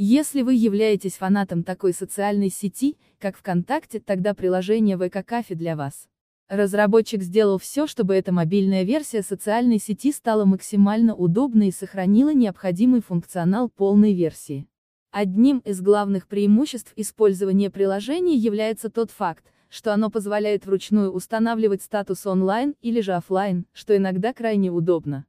Если вы являетесь фанатом такой социальной сети, как ВКонтакте, тогда приложение ВК Кафе для вас. Разработчик сделал все, чтобы эта мобильная версия социальной сети стала максимально удобной и сохранила необходимый функционал полной версии. Одним из главных преимуществ использования приложения является тот факт, что оно позволяет вручную устанавливать статус онлайн или же офлайн, что иногда крайне удобно.